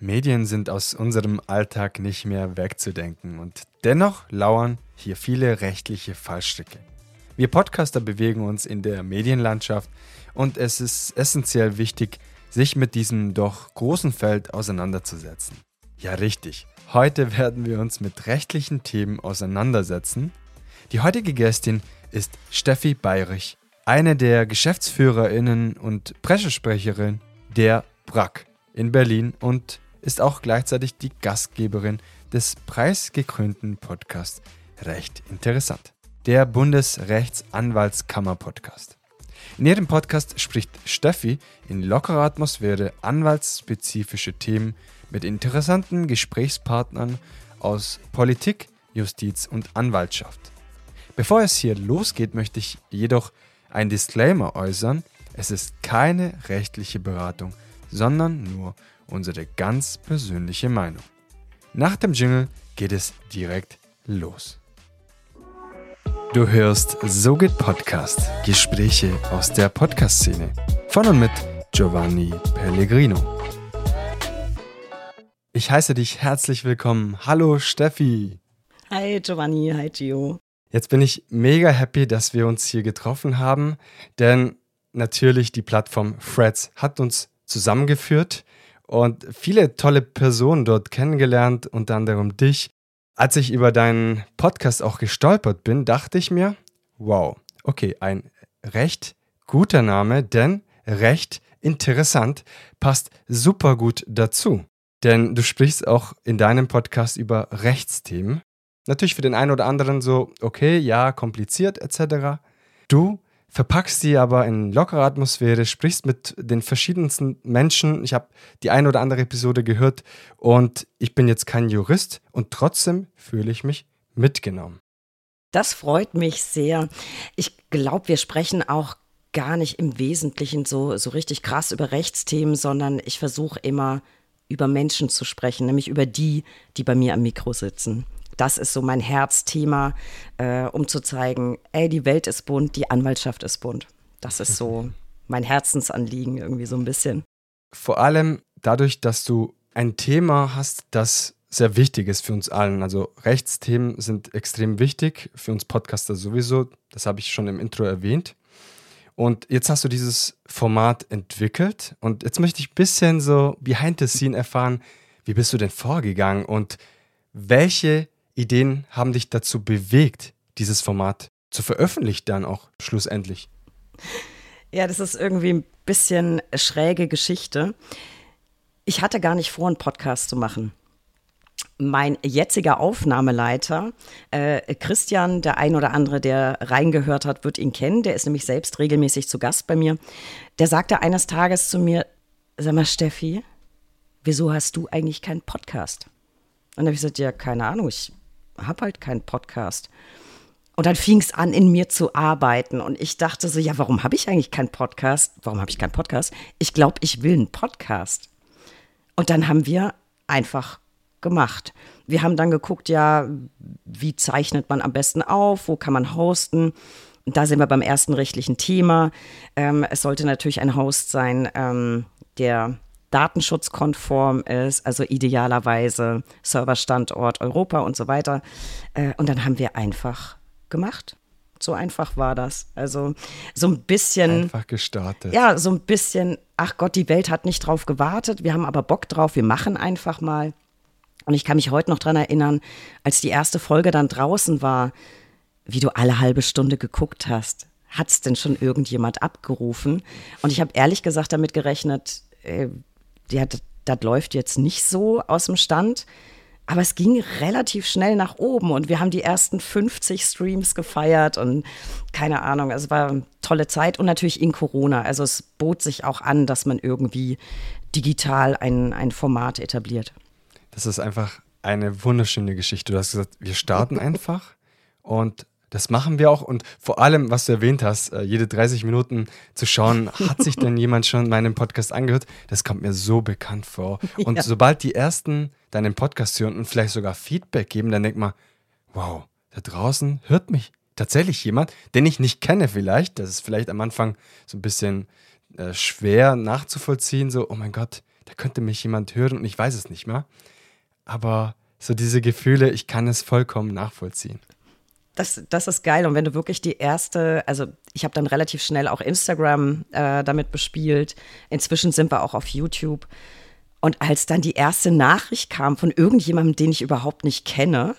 Medien sind aus unserem Alltag nicht mehr wegzudenken und dennoch lauern hier viele rechtliche Fallstricke. Wir Podcaster bewegen uns in der Medienlandschaft und es ist essentiell wichtig, sich mit diesem doch großen Feld auseinanderzusetzen. Ja, richtig. Heute werden wir uns mit rechtlichen Themen auseinandersetzen. Die heutige Gästin ist Steffi Bayrich, eine der Geschäftsführerinnen und Pressesprecherin der BRAC in Berlin und ist auch gleichzeitig die Gastgeberin des preisgekrönten Podcasts Recht Interessant, der Bundesrechtsanwaltskammer-Podcast. In ihrem Podcast spricht Steffi in lockerer Atmosphäre anwaltsspezifische Themen mit interessanten Gesprächspartnern aus Politik, Justiz und Anwaltschaft. Bevor es hier losgeht, möchte ich jedoch ein Disclaimer äußern. Es ist keine rechtliche Beratung, sondern nur unsere ganz persönliche Meinung. Nach dem Jingle geht es direkt los. Du hörst So geht Podcast, Gespräche aus der Podcast-Szene. Von und mit Giovanni Pellegrino. Ich heiße dich herzlich willkommen. Hallo Steffi. Hi Giovanni, hi Gio. Jetzt bin ich mega happy, dass wir uns hier getroffen haben, denn natürlich die Plattform Freds hat uns zusammengeführt und viele tolle Personen dort kennengelernt, unter anderem dich. Als ich über deinen Podcast auch gestolpert bin, dachte ich mir, wow, okay, ein recht guter Name, denn recht interessant passt super gut dazu. Denn du sprichst auch in deinem Podcast über Rechtsthemen. Natürlich für den einen oder anderen so, okay, ja, kompliziert etc. Du verpackst sie aber in lockerer Atmosphäre, sprichst mit den verschiedensten Menschen. Ich habe die eine oder andere Episode gehört und ich bin jetzt kein Jurist und trotzdem fühle ich mich mitgenommen. Das freut mich sehr. Ich glaube, wir sprechen auch gar nicht im Wesentlichen so, so richtig krass über Rechtsthemen, sondern ich versuche immer über Menschen zu sprechen, nämlich über die, die bei mir am Mikro sitzen. Das ist so mein Herzthema, äh, um zu zeigen, ey, die Welt ist bunt, die Anwaltschaft ist bunt. Das ist so mein Herzensanliegen irgendwie so ein bisschen. Vor allem dadurch, dass du ein Thema hast, das sehr wichtig ist für uns allen. Also Rechtsthemen sind extrem wichtig, für uns Podcaster sowieso. Das habe ich schon im Intro erwähnt. Und jetzt hast du dieses Format entwickelt und jetzt möchte ich ein bisschen so behind the scene erfahren, wie bist du denn vorgegangen und welche Ideen haben dich dazu bewegt, dieses Format zu veröffentlichen dann auch schlussendlich? Ja, das ist irgendwie ein bisschen schräge Geschichte. Ich hatte gar nicht vor, einen Podcast zu machen. Mein jetziger Aufnahmeleiter, äh, Christian, der ein oder andere, der reingehört hat, wird ihn kennen. Der ist nämlich selbst regelmäßig zu Gast bei mir. Der sagte eines Tages zu mir: Sag mal, Steffi, wieso hast du eigentlich keinen Podcast? Und dann habe ich gesagt: Ja, keine Ahnung, ich habe halt keinen Podcast. Und dann fing es an, in mir zu arbeiten. Und ich dachte so, ja, warum habe ich eigentlich keinen Podcast? Warum habe ich keinen Podcast? Ich glaube, ich will einen Podcast. Und dann haben wir einfach gemacht. Wir haben dann geguckt, ja, wie zeichnet man am besten auf? Wo kann man hosten? Und da sind wir beim ersten rechtlichen Thema. Ähm, es sollte natürlich ein Host sein, ähm, der datenschutzkonform ist, also idealerweise Serverstandort Europa und so weiter. Äh, und dann haben wir einfach gemacht. So einfach war das. Also so ein bisschen. Einfach gestartet. Ja, so ein bisschen, ach Gott, die Welt hat nicht drauf gewartet. Wir haben aber Bock drauf, wir machen einfach mal. Und ich kann mich heute noch daran erinnern, als die erste Folge dann draußen war, wie du alle halbe Stunde geguckt hast. Hat es denn schon irgendjemand abgerufen? Und ich habe ehrlich gesagt damit gerechnet, äh, ja, das, läuft jetzt nicht so aus dem Stand. Aber es ging relativ schnell nach oben und wir haben die ersten 50 Streams gefeiert und keine Ahnung, es war eine tolle Zeit und natürlich in Corona. Also es bot sich auch an, dass man irgendwie digital ein, ein Format etabliert. Das ist einfach eine wunderschöne Geschichte. Du hast gesagt, wir starten einfach und das machen wir auch und vor allem, was du erwähnt hast, äh, jede 30 Minuten zu schauen, hat sich denn jemand schon meinen Podcast angehört? Das kommt mir so bekannt vor. Und ja. sobald die ersten deinen Podcast hören und vielleicht sogar Feedback geben, dann denkt man, wow, da draußen hört mich tatsächlich jemand, den ich nicht kenne vielleicht. Das ist vielleicht am Anfang so ein bisschen äh, schwer nachzuvollziehen, so, oh mein Gott, da könnte mich jemand hören und ich weiß es nicht mehr. Aber so diese Gefühle, ich kann es vollkommen nachvollziehen. Das, das ist geil. Und wenn du wirklich die erste, also ich habe dann relativ schnell auch Instagram äh, damit bespielt. Inzwischen sind wir auch auf YouTube. Und als dann die erste Nachricht kam von irgendjemandem, den ich überhaupt nicht kenne,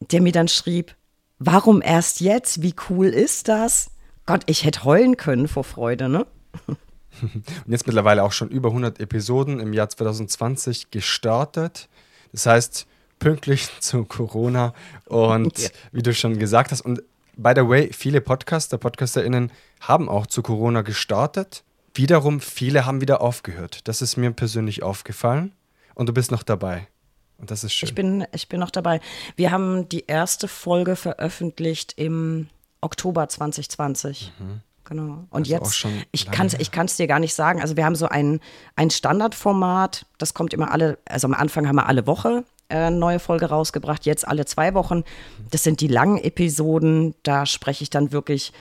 der mir dann schrieb, warum erst jetzt? Wie cool ist das? Gott, ich hätte heulen können vor Freude, ne? Und jetzt mittlerweile auch schon über 100 Episoden im Jahr 2020 gestartet. Das heißt, pünktlich zu Corona und ja. wie du schon gesagt hast. Und by the way, viele Podcaster, PodcasterInnen haben auch zu Corona gestartet. Wiederum, viele haben wieder aufgehört. Das ist mir persönlich aufgefallen. Und du bist noch dabei. Und das ist schön. Ich bin, ich bin noch dabei. Wir haben die erste Folge veröffentlicht im Oktober 2020. Mhm. Genau. Und also jetzt, ich kann es ich kann's dir gar nicht sagen. Also wir haben so ein, ein Standardformat, das kommt immer alle, also am Anfang haben wir alle Woche äh, neue Folge rausgebracht, jetzt alle zwei Wochen. Das sind die langen Episoden, da spreche ich dann wirklich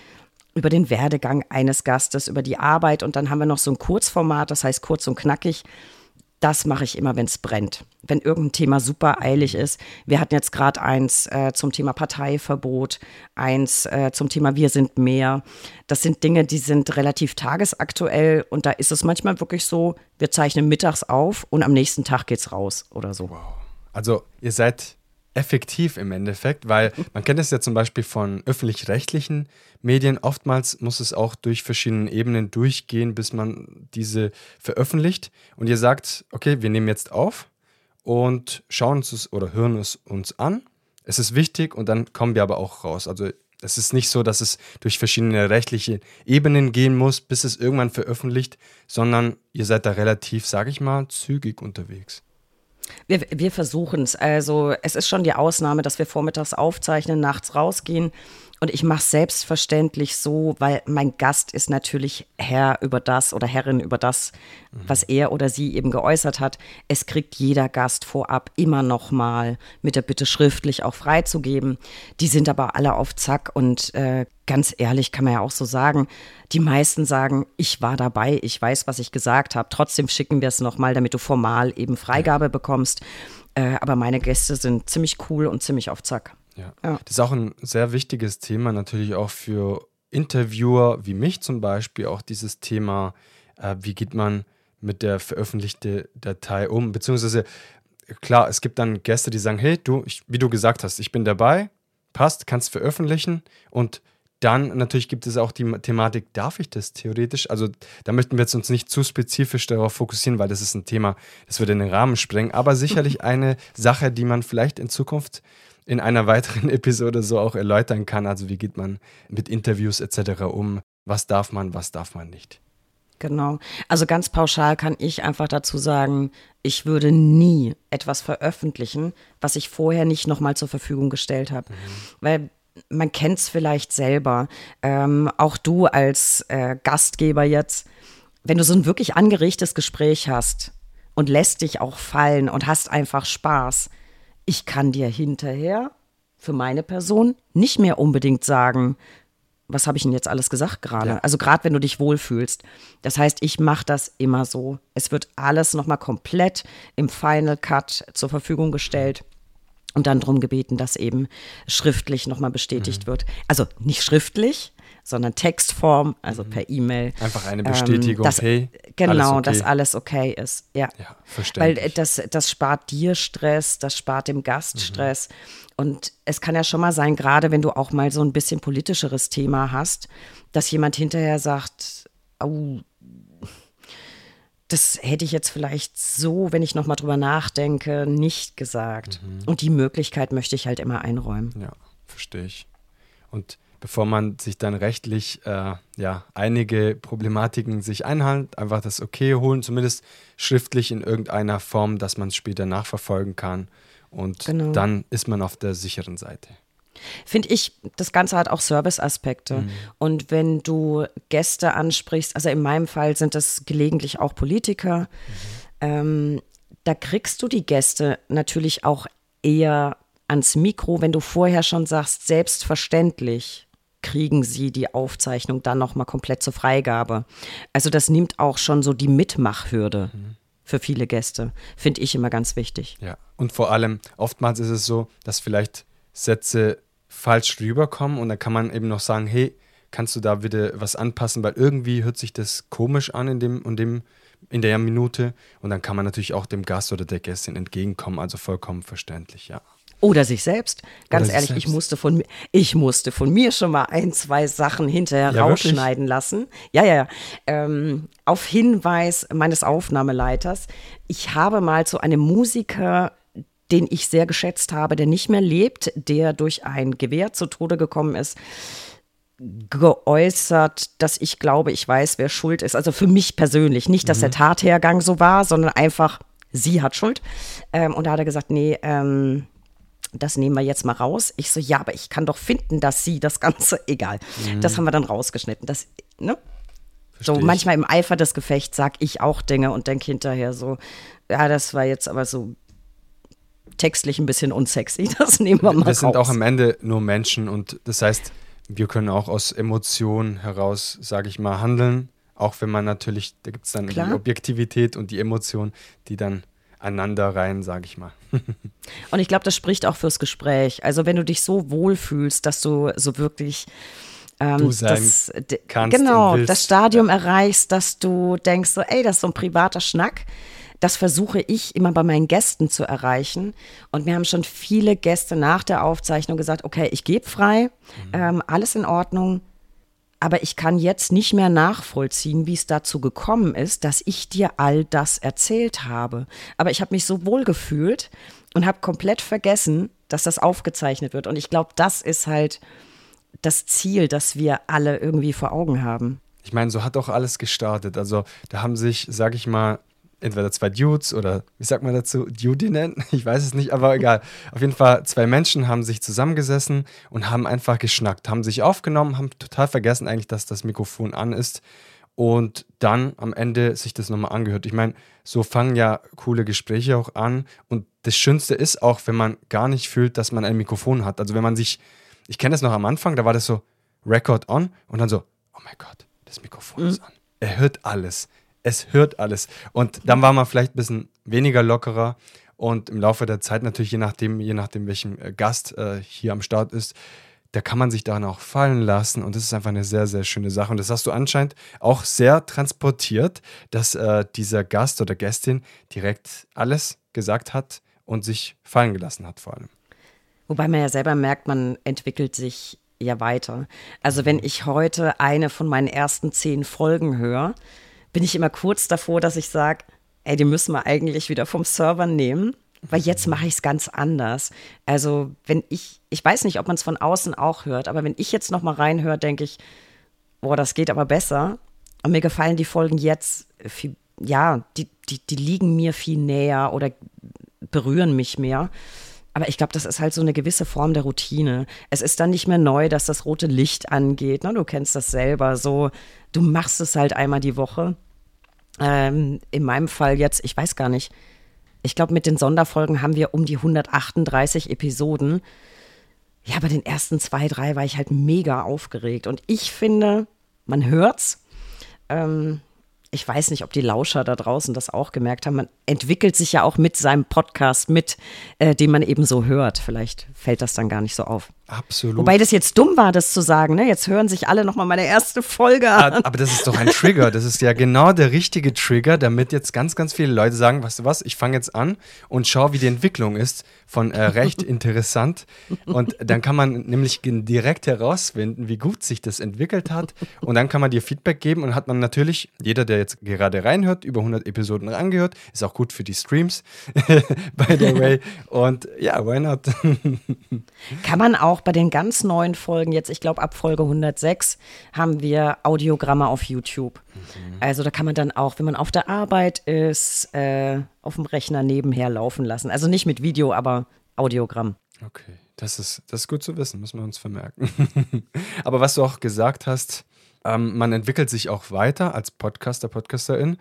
über den Werdegang eines Gastes, über die Arbeit und dann haben wir noch so ein Kurzformat, das heißt kurz und knackig das mache ich immer, wenn es brennt. Wenn irgendein Thema super eilig ist. Wir hatten jetzt gerade eins äh, zum Thema Parteiverbot, eins äh, zum Thema Wir sind mehr. Das sind Dinge, die sind relativ tagesaktuell und da ist es manchmal wirklich so, wir zeichnen mittags auf und am nächsten Tag geht's raus oder so. Wow. Also ihr seid effektiv im Endeffekt, weil man kennt es ja zum Beispiel von öffentlich-rechtlichen Medien. Oftmals muss es auch durch verschiedene Ebenen durchgehen, bis man diese veröffentlicht. Und ihr sagt, okay, wir nehmen jetzt auf und schauen uns es oder hören es uns an. Es ist wichtig und dann kommen wir aber auch raus. Also es ist nicht so, dass es durch verschiedene rechtliche Ebenen gehen muss, bis es irgendwann veröffentlicht, sondern ihr seid da relativ, sage ich mal, zügig unterwegs. Wir, wir versuchen es. Also es ist schon die Ausnahme, dass wir vormittags aufzeichnen, nachts rausgehen. Und ich mache es selbstverständlich so, weil mein Gast ist natürlich Herr über das oder Herrin über das, mhm. was er oder sie eben geäußert hat. Es kriegt jeder Gast vorab immer noch mal mit der Bitte schriftlich auch freizugeben. Die sind aber alle auf Zack und äh, ganz ehrlich kann man ja auch so sagen, die meisten sagen, ich war dabei, ich weiß, was ich gesagt habe. Trotzdem schicken wir es noch mal, damit du formal eben Freigabe bekommst. Äh, aber meine Gäste sind ziemlich cool und ziemlich auf Zack. Ja. ja. Das ist auch ein sehr wichtiges Thema, natürlich auch für Interviewer wie mich zum Beispiel, auch dieses Thema, äh, wie geht man mit der veröffentlichten Datei um, beziehungsweise klar, es gibt dann Gäste, die sagen, hey, du, ich, wie du gesagt hast, ich bin dabei, passt, kannst veröffentlichen und dann natürlich gibt es auch die Thematik, darf ich das theoretisch? Also da möchten wir jetzt uns nicht zu spezifisch darauf fokussieren, weil das ist ein Thema, das würde den Rahmen sprengen, aber sicherlich eine Sache, die man vielleicht in Zukunft in einer weiteren Episode so auch erläutern kann. Also wie geht man mit Interviews etc. um? Was darf man, was darf man nicht? Genau. Also ganz pauschal kann ich einfach dazu sagen, ich würde nie etwas veröffentlichen, was ich vorher nicht nochmal zur Verfügung gestellt habe. Mhm. Weil man kennt es vielleicht selber. Ähm, auch du als äh, Gastgeber jetzt, wenn du so ein wirklich angeregtes Gespräch hast und lässt dich auch fallen und hast einfach Spaß, ich kann dir hinterher für meine Person nicht mehr unbedingt sagen, was habe ich denn jetzt alles gesagt gerade? Ja. Also gerade wenn du dich wohlfühlst. Das heißt, ich mache das immer so. Es wird alles nochmal komplett im Final Cut zur Verfügung gestellt und dann darum gebeten, dass eben schriftlich nochmal bestätigt mhm. wird. Also nicht schriftlich, sondern Textform, also mhm. per E-Mail. Einfach eine Bestätigung, ähm, dass, hey, genau, okay. dass alles okay ist. Ja, ja verständlich. Weil das, das spart dir Stress, das spart dem Gast mhm. Stress. Und es kann ja schon mal sein, gerade wenn du auch mal so ein bisschen politischeres Thema hast, dass jemand hinterher sagt, oh, das hätte ich jetzt vielleicht so, wenn ich noch mal drüber nachdenke, nicht gesagt. Mhm. Und die Möglichkeit möchte ich halt immer einräumen. Ja, verstehe ich. Und bevor man sich dann rechtlich äh, ja, einige Problematiken sich einhandelt, einfach das Okay holen, zumindest schriftlich in irgendeiner Form, dass man es später nachverfolgen kann. Und genau. dann ist man auf der sicheren Seite. Finde ich, das Ganze hat auch Serviceaspekte. Mhm. Und wenn du Gäste ansprichst, also in meinem Fall sind das gelegentlich auch Politiker, mhm. ähm, da kriegst du die Gäste natürlich auch eher ans Mikro, wenn du vorher schon sagst, selbstverständlich kriegen sie die Aufzeichnung dann nochmal komplett zur Freigabe. Also das nimmt auch schon so die Mitmachhürde. Mhm. für viele Gäste. Finde ich immer ganz wichtig. Ja, und vor allem, oftmals ist es so, dass vielleicht Sätze falsch rüberkommen und dann kann man eben noch sagen, hey, kannst du da wieder was anpassen, weil irgendwie hört sich das komisch an in dem und dem in der Minute und dann kann man natürlich auch dem Gast oder der Gästin entgegenkommen, also vollkommen verständlich, ja. Oder sich selbst. Ganz ehrlich, selbst. ich musste von mir, ich musste von mir schon mal ein, zwei Sachen hinterher ja, rausschneiden wirklich? lassen. Ja, ja, ja. Ähm, auf Hinweis meines Aufnahmeleiters. Ich habe mal zu einem Musiker den ich sehr geschätzt habe, der nicht mehr lebt, der durch ein Gewehr zu Tode gekommen ist, geäußert, dass ich glaube, ich weiß, wer schuld ist. Also für mich persönlich. Nicht, dass mhm. der Tathergang so war, sondern einfach, sie hat Schuld. Ähm, und da hat er gesagt, nee, ähm, das nehmen wir jetzt mal raus. Ich so, ja, aber ich kann doch finden, dass sie das Ganze, egal. Mhm. Das haben wir dann rausgeschnitten. Das, ne? so manchmal im Eifer des Gefechts sag ich auch Dinge und denke hinterher so, ja, das war jetzt aber so textlich ein bisschen unsexy. Das nehmen wir mal Wir sind auch am Ende nur Menschen und das heißt, wir können auch aus Emotionen heraus, sage ich mal, handeln. Auch wenn man natürlich, da gibt es dann Klar. die Objektivität und die Emotion, die dann einander rein, sage ich mal. und ich glaube, das spricht auch fürs Gespräch. Also wenn du dich so wohlfühlst, dass du so wirklich ähm, du sein das, kannst genau das Stadium ja. erreichst, dass du denkst so, ey, das ist so ein privater Schnack. Das versuche ich immer bei meinen Gästen zu erreichen. Und mir haben schon viele Gäste nach der Aufzeichnung gesagt, okay, ich gebe frei, mhm. ähm, alles in Ordnung. Aber ich kann jetzt nicht mehr nachvollziehen, wie es dazu gekommen ist, dass ich dir all das erzählt habe. Aber ich habe mich so wohl gefühlt und habe komplett vergessen, dass das aufgezeichnet wird. Und ich glaube, das ist halt das Ziel, das wir alle irgendwie vor Augen haben. Ich meine, so hat auch alles gestartet. Also da haben sich, sag ich mal, entweder zwei Dudes oder wie sagt man dazu, Dudinnen, ich weiß es nicht, aber egal. Auf jeden Fall zwei Menschen haben sich zusammengesessen und haben einfach geschnackt, haben sich aufgenommen, haben total vergessen eigentlich, dass das Mikrofon an ist und dann am Ende sich das nochmal angehört. Ich meine, so fangen ja coole Gespräche auch an und das Schönste ist auch, wenn man gar nicht fühlt, dass man ein Mikrofon hat. Also wenn man sich, ich kenne das noch am Anfang, da war das so Record on und dann so, oh mein Gott, das Mikrofon mhm. ist an. Er hört alles es hört alles. Und dann war man vielleicht ein bisschen weniger lockerer. Und im Laufe der Zeit natürlich, je nachdem, je nachdem, welchem äh, Gast äh, hier am Start ist, da kann man sich daran auch fallen lassen. Und das ist einfach eine sehr, sehr schöne Sache. Und das hast du anscheinend auch sehr transportiert, dass äh, dieser Gast oder Gästin direkt alles gesagt hat und sich fallen gelassen hat, vor allem. Wobei man ja selber merkt, man entwickelt sich ja weiter. Also wenn ich heute eine von meinen ersten zehn Folgen höre, bin ich immer kurz davor, dass ich sage, ey, die müssen wir eigentlich wieder vom Server nehmen. Weil jetzt mache ich es ganz anders. Also, wenn ich, ich weiß nicht, ob man es von außen auch hört, aber wenn ich jetzt noch mal reinhöre, denke ich, boah, das geht aber besser. Und mir gefallen die Folgen jetzt viel, ja, die, die, die liegen mir viel näher oder berühren mich mehr. Aber ich glaube, das ist halt so eine gewisse Form der Routine. Es ist dann nicht mehr neu, dass das rote Licht angeht. Ne? Du kennst das selber. So, du machst es halt einmal die Woche. Ähm, in meinem Fall jetzt, ich weiß gar nicht. Ich glaube, mit den Sonderfolgen haben wir um die 138 Episoden. Ja, bei den ersten zwei, drei war ich halt mega aufgeregt. Und ich finde, man hört's. Ähm, ich weiß nicht, ob die Lauscher da draußen das auch gemerkt haben. Man entwickelt sich ja auch mit seinem Podcast mit, äh, den man eben so hört. Vielleicht fällt das dann gar nicht so auf. Absolut. Wobei das jetzt dumm war, das zu sagen. Ne? Jetzt hören sich alle nochmal meine erste Folge an. Aber das ist doch ein Trigger. Das ist ja genau der richtige Trigger, damit jetzt ganz, ganz viele Leute sagen, weißt du was, ich fange jetzt an und schaue, wie die Entwicklung ist von äh, recht interessant. Und dann kann man nämlich direkt herausfinden, wie gut sich das entwickelt hat. Und dann kann man dir Feedback geben und hat man natürlich, jeder, der jetzt gerade reinhört, über 100 Episoden angehört, ist auch gut für die Streams, by the way. Und ja, why not? kann man auch auch bei den ganz neuen Folgen, jetzt ich glaube ab Folge 106, haben wir Audiogramme auf YouTube. Mhm. Also da kann man dann auch, wenn man auf der Arbeit ist, äh, auf dem Rechner nebenher laufen lassen. Also nicht mit Video, aber Audiogramm. Okay, das ist, das ist gut zu wissen, müssen wir uns vermerken. aber was du auch gesagt hast, ähm, man entwickelt sich auch weiter als Podcaster, Podcasterin.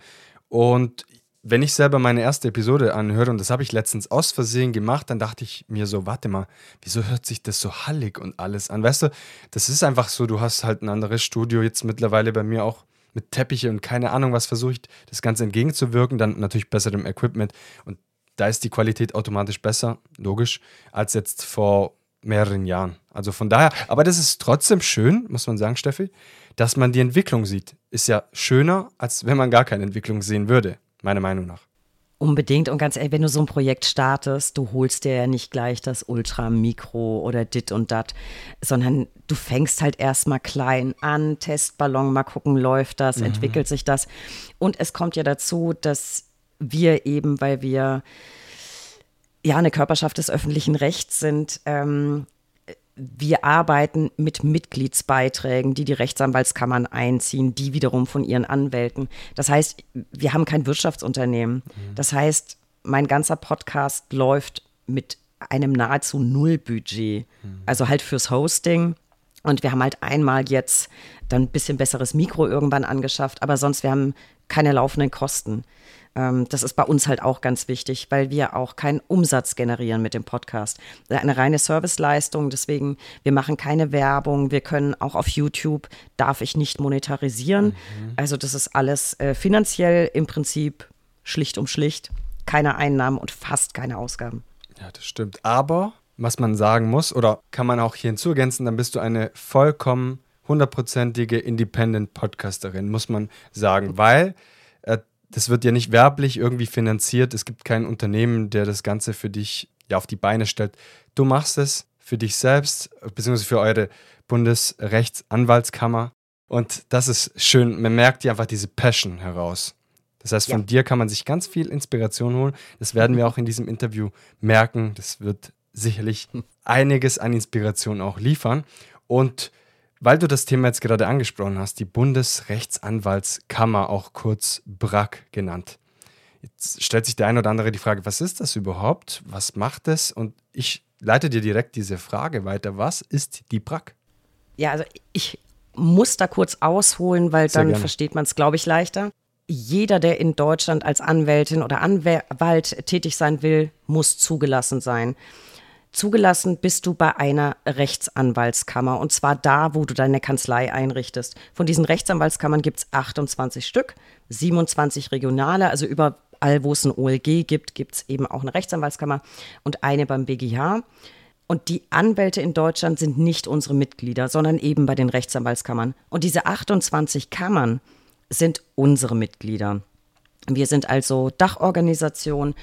Und wenn ich selber meine erste Episode anhöre, und das habe ich letztens aus Versehen gemacht, dann dachte ich mir so, warte mal, wieso hört sich das so hallig und alles an? Weißt du, das ist einfach so, du hast halt ein anderes Studio jetzt mittlerweile bei mir auch mit Teppiche und keine Ahnung was versucht, das Ganze entgegenzuwirken, dann natürlich besserem Equipment und da ist die Qualität automatisch besser, logisch, als jetzt vor mehreren Jahren. Also von daher, aber das ist trotzdem schön, muss man sagen, Steffi, dass man die Entwicklung sieht. Ist ja schöner, als wenn man gar keine Entwicklung sehen würde, meiner Meinung nach. Unbedingt und ganz ehrlich, wenn du so ein Projekt startest, du holst dir ja nicht gleich das Ultra-Mikro oder dit und dat, sondern du fängst halt erstmal klein an, Testballon, mal gucken, läuft das, mhm. entwickelt sich das. Und es kommt ja dazu, dass wir eben, weil wir ja eine Körperschaft des öffentlichen Rechts sind, ähm, wir arbeiten mit Mitgliedsbeiträgen, die die Rechtsanwaltskammern einziehen, die wiederum von ihren Anwälten. Das heißt, wir haben kein Wirtschaftsunternehmen. Mhm. Das heißt, mein ganzer Podcast läuft mit einem nahezu Nullbudget. Mhm. Also halt fürs Hosting. Und wir haben halt einmal jetzt dann ein bisschen besseres Mikro irgendwann angeschafft, aber sonst wir haben keine laufenden Kosten. Ähm, das ist bei uns halt auch ganz wichtig, weil wir auch keinen Umsatz generieren mit dem Podcast. Eine reine Serviceleistung, deswegen, wir machen keine Werbung, wir können auch auf YouTube, darf ich nicht monetarisieren. Mhm. Also das ist alles äh, finanziell im Prinzip schlicht um schlicht, keine Einnahmen und fast keine Ausgaben. Ja, das stimmt. Aber was man sagen muss, oder kann man auch hier hinzugänzen, dann bist du eine vollkommen hundertprozentige Independent-Podcasterin, muss man sagen, weil äh, das wird ja nicht werblich irgendwie finanziert. Es gibt kein Unternehmen, der das Ganze für dich ja, auf die Beine stellt. Du machst es für dich selbst, beziehungsweise für eure Bundesrechtsanwaltskammer. Und das ist schön. Man merkt ja einfach diese Passion heraus. Das heißt, von ja. dir kann man sich ganz viel Inspiration holen. Das werden wir auch in diesem Interview merken. Das wird sicherlich einiges an Inspiration auch liefern. Und weil du das Thema jetzt gerade angesprochen hast, die Bundesrechtsanwaltskammer, auch kurz BRAC genannt. Jetzt stellt sich der ein oder andere die Frage, was ist das überhaupt? Was macht es? Und ich leite dir direkt diese Frage weiter. Was ist die BRAC? Ja, also ich muss da kurz ausholen, weil Sehr dann gerne. versteht man es, glaube ich, leichter. Jeder, der in Deutschland als Anwältin oder Anwalt tätig sein will, muss zugelassen sein. Zugelassen bist du bei einer Rechtsanwaltskammer und zwar da, wo du deine Kanzlei einrichtest. Von diesen Rechtsanwaltskammern gibt es 28 Stück, 27 regionale, also überall, wo es ein OLG gibt, gibt es eben auch eine Rechtsanwaltskammer und eine beim BGH. Und die Anwälte in Deutschland sind nicht unsere Mitglieder, sondern eben bei den Rechtsanwaltskammern. Und diese 28 Kammern sind unsere Mitglieder. Wir sind also Dachorganisation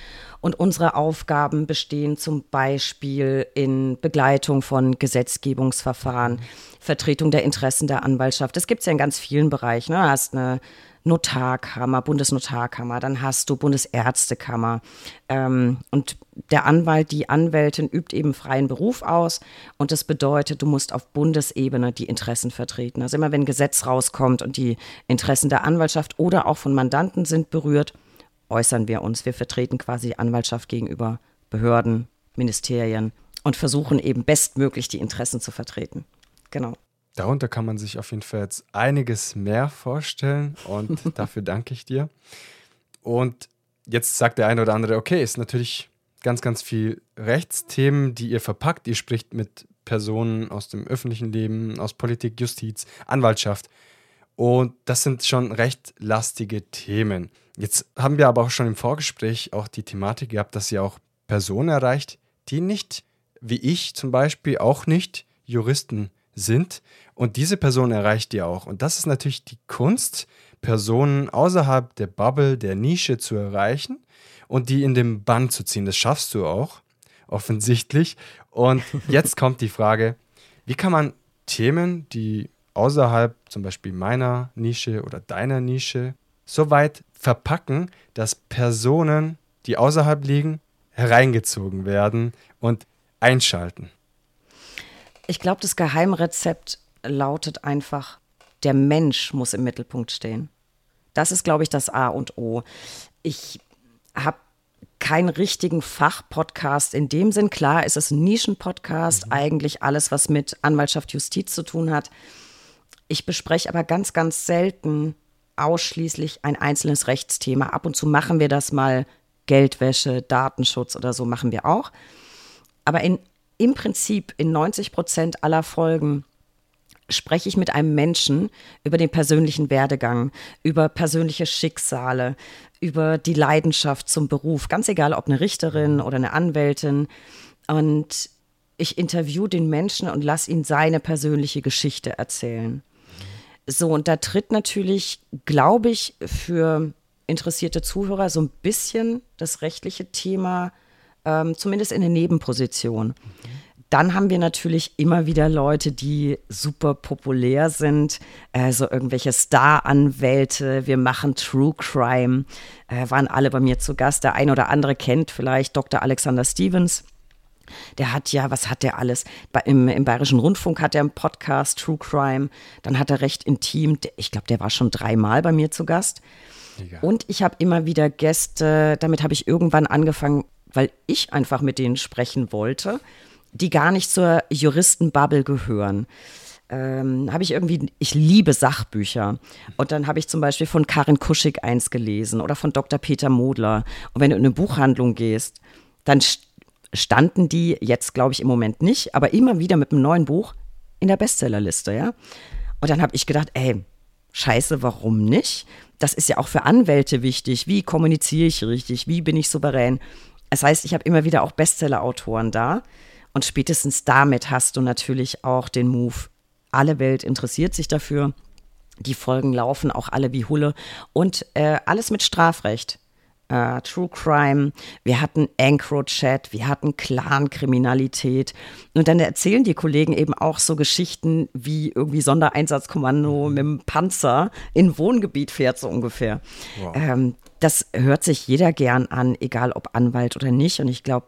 und unsere Aufgaben bestehen zum Beispiel in Begleitung von Gesetzgebungsverfahren, Vertretung der Interessen der Anwaltschaft. Das gibt es ja in ganz vielen Bereichen. Ne? Du hast eine Notarkammer, Bundesnotarkammer, dann hast du Bundesärztekammer. Ähm, und der Anwalt, die Anwältin übt eben freien Beruf aus. Und das bedeutet, du musst auf Bundesebene die Interessen vertreten. Also immer wenn ein Gesetz rauskommt und die Interessen der Anwaltschaft oder auch von Mandanten sind berührt, äußern wir uns. Wir vertreten quasi die Anwaltschaft gegenüber Behörden, Ministerien und versuchen eben bestmöglich die Interessen zu vertreten. Genau. Darunter kann man sich auf jeden Fall jetzt einiges mehr vorstellen und dafür danke ich dir. Und jetzt sagt der eine oder andere, okay, ist natürlich ganz, ganz viel Rechtsthemen, die ihr verpackt. Ihr spricht mit Personen aus dem öffentlichen Leben, aus Politik, Justiz, Anwaltschaft. Und das sind schon recht lastige Themen. Jetzt haben wir aber auch schon im Vorgespräch auch die Thematik gehabt, dass ihr auch Personen erreicht, die nicht, wie ich zum Beispiel, auch nicht Juristen sind. Und diese Person erreicht ihr auch. Und das ist natürlich die Kunst, Personen außerhalb der Bubble, der Nische zu erreichen und die in den Bann zu ziehen. Das schaffst du auch, offensichtlich. Und jetzt kommt die Frage, wie kann man Themen, die außerhalb zum Beispiel meiner Nische oder deiner Nische so weit verpacken, dass Personen, die außerhalb liegen, hereingezogen werden und einschalten. Ich glaube, das Geheimrezept lautet einfach, der Mensch muss im Mittelpunkt stehen. Das ist, glaube ich, das A und O. Ich habe keinen richtigen Fachpodcast in dem Sinn. Klar, es ist ein Nischenpodcast, mhm. eigentlich alles, was mit Anwaltschaft, Justiz zu tun hat. Ich bespreche aber ganz, ganz selten ausschließlich ein einzelnes Rechtsthema. Ab und zu machen wir das mal, Geldwäsche, Datenschutz oder so machen wir auch. Aber in, im Prinzip in 90 Prozent aller Folgen spreche ich mit einem Menschen über den persönlichen Werdegang, über persönliche Schicksale, über die Leidenschaft zum Beruf, ganz egal ob eine Richterin oder eine Anwältin. Und ich interview den Menschen und lasse ihn seine persönliche Geschichte erzählen. So, und da tritt natürlich, glaube ich, für interessierte Zuhörer so ein bisschen das rechtliche Thema, ähm, zumindest in der Nebenposition. Dann haben wir natürlich immer wieder Leute, die super populär sind, also irgendwelche Star-Anwälte. Wir machen True Crime, äh, waren alle bei mir zu Gast. Der ein oder andere kennt vielleicht Dr. Alexander Stevens. Der hat ja, was hat der alles? Im, Im Bayerischen Rundfunk hat er einen Podcast, True Crime. Dann hat er recht intim, ich glaube, der war schon dreimal bei mir zu Gast. Mega. Und ich habe immer wieder Gäste, damit habe ich irgendwann angefangen, weil ich einfach mit denen sprechen wollte die gar nicht zur Juristenbubble gehören. Ähm, habe ich irgendwie, ich liebe Sachbücher. Und dann habe ich zum Beispiel von Karin Kuschig eins gelesen oder von Dr. Peter Modler. Und wenn du in eine Buchhandlung gehst, dann standen die, jetzt glaube ich im Moment nicht, aber immer wieder mit einem neuen Buch in der Bestsellerliste, ja. Und dann habe ich gedacht, ey, scheiße, warum nicht? Das ist ja auch für Anwälte wichtig. Wie kommuniziere ich richtig? Wie bin ich souverän? Das heißt, ich habe immer wieder auch Bestseller-Autoren da. Und spätestens damit hast du natürlich auch den Move. Alle Welt interessiert sich dafür. Die Folgen laufen auch alle wie Hulle. Und äh, alles mit Strafrecht. Uh, True Crime, wir hatten Ancro-Chat, wir hatten Clan-Kriminalität. Und dann erzählen die Kollegen eben auch so Geschichten wie irgendwie Sondereinsatzkommando mit dem Panzer in Wohngebiet fährt, so ungefähr. Wow. Ähm, das hört sich jeder gern an, egal ob Anwalt oder nicht. Und ich glaube,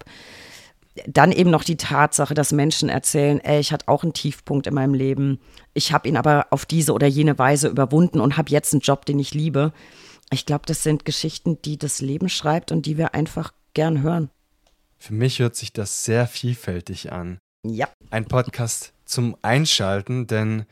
dann eben noch die Tatsache, dass Menschen erzählen, ey, ich hatte auch einen Tiefpunkt in meinem Leben, ich habe ihn aber auf diese oder jene Weise überwunden und habe jetzt einen Job, den ich liebe. Ich glaube, das sind Geschichten, die das Leben schreibt und die wir einfach gern hören. Für mich hört sich das sehr vielfältig an. Ja. Ein Podcast zum Einschalten, denn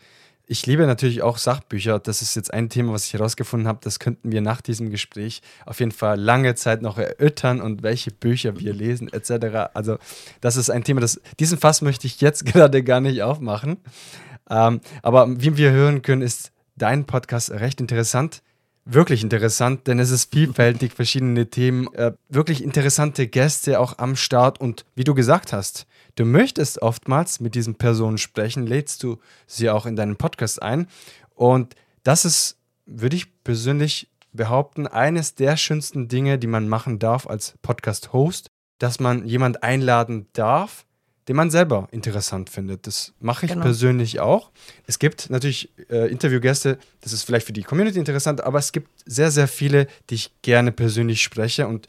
ich liebe natürlich auch Sachbücher. Das ist jetzt ein Thema, was ich herausgefunden habe. Das könnten wir nach diesem Gespräch auf jeden Fall lange Zeit noch erörtern und welche Bücher wir lesen etc. Also das ist ein Thema, das diesen Fass möchte ich jetzt gerade gar nicht aufmachen. Ähm, aber wie wir hören können, ist dein Podcast recht interessant. Wirklich interessant, denn es ist vielfältig, verschiedene Themen, äh, wirklich interessante Gäste auch am Start und wie du gesagt hast, Du möchtest oftmals mit diesen Personen sprechen, lädst du sie auch in deinen Podcast ein. Und das ist, würde ich persönlich behaupten, eines der schönsten Dinge, die man machen darf als Podcast-Host, dass man jemand einladen darf, den man selber interessant findet. Das mache ich genau. persönlich auch. Es gibt natürlich äh, Interviewgäste, das ist vielleicht für die Community interessant, aber es gibt sehr, sehr viele, die ich gerne persönlich spreche und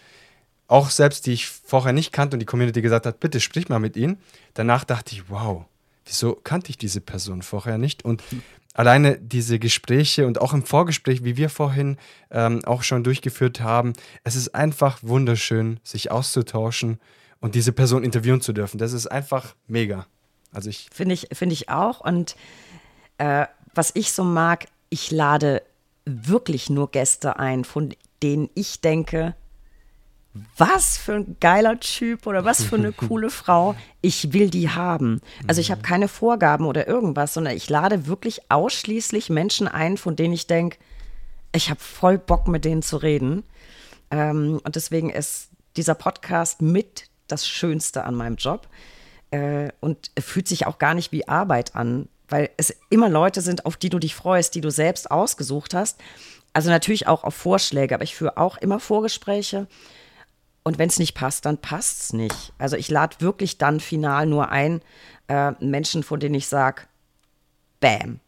auch selbst die ich vorher nicht kannte und die Community gesagt hat, bitte sprich mal mit ihnen. Danach dachte ich, wow, wieso kannte ich diese Person vorher nicht? Und alleine diese Gespräche und auch im Vorgespräch, wie wir vorhin ähm, auch schon durchgeführt haben, es ist einfach wunderschön, sich auszutauschen und diese Person interviewen zu dürfen. Das ist einfach mega. Also ich finde ich finde ich auch und äh, was ich so mag, ich lade wirklich nur Gäste ein, von denen ich denke, was für ein geiler Typ oder was für eine coole Frau, ich will die haben. Also ich habe mhm. keine Vorgaben oder irgendwas, sondern ich lade wirklich ausschließlich Menschen ein, von denen ich denke, ich habe voll Bock mit denen zu reden. Ähm, und deswegen ist dieser Podcast mit das Schönste an meinem Job äh, und fühlt sich auch gar nicht wie Arbeit an, weil es immer Leute sind, auf die du dich freust, die du selbst ausgesucht hast. Also natürlich auch auf Vorschläge, aber ich führe auch immer Vorgespräche und wenn es nicht passt, dann passt es nicht. Also ich lade wirklich dann final nur ein, äh, Menschen, von denen ich sage, bam,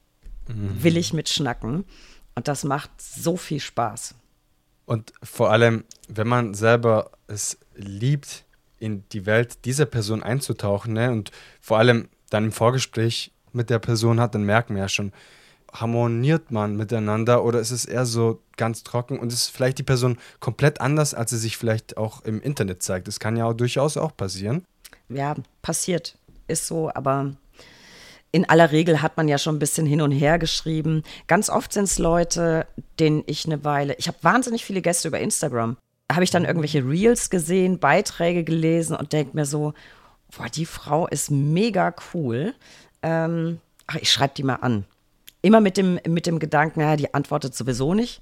mhm. will ich mitschnacken. Und das macht so viel Spaß. Und vor allem, wenn man selber es liebt, in die Welt dieser Person einzutauchen, ne? und vor allem dann im Vorgespräch mit der Person hat, dann merken wir ja schon, harmoniert man miteinander oder ist es eher so ganz trocken und ist vielleicht die Person komplett anders, als sie sich vielleicht auch im Internet zeigt? Das kann ja auch durchaus auch passieren. Ja, passiert. Ist so, aber in aller Regel hat man ja schon ein bisschen hin und her geschrieben. Ganz oft sind es Leute, denen ich eine Weile. Ich habe wahnsinnig viele Gäste über Instagram. Habe ich dann irgendwelche Reels gesehen, Beiträge gelesen und denke mir so, boah, die Frau ist mega cool. Ähm, ach, ich schreibe die mal an. Immer mit dem, mit dem Gedanken, ja, die antwortet sowieso nicht.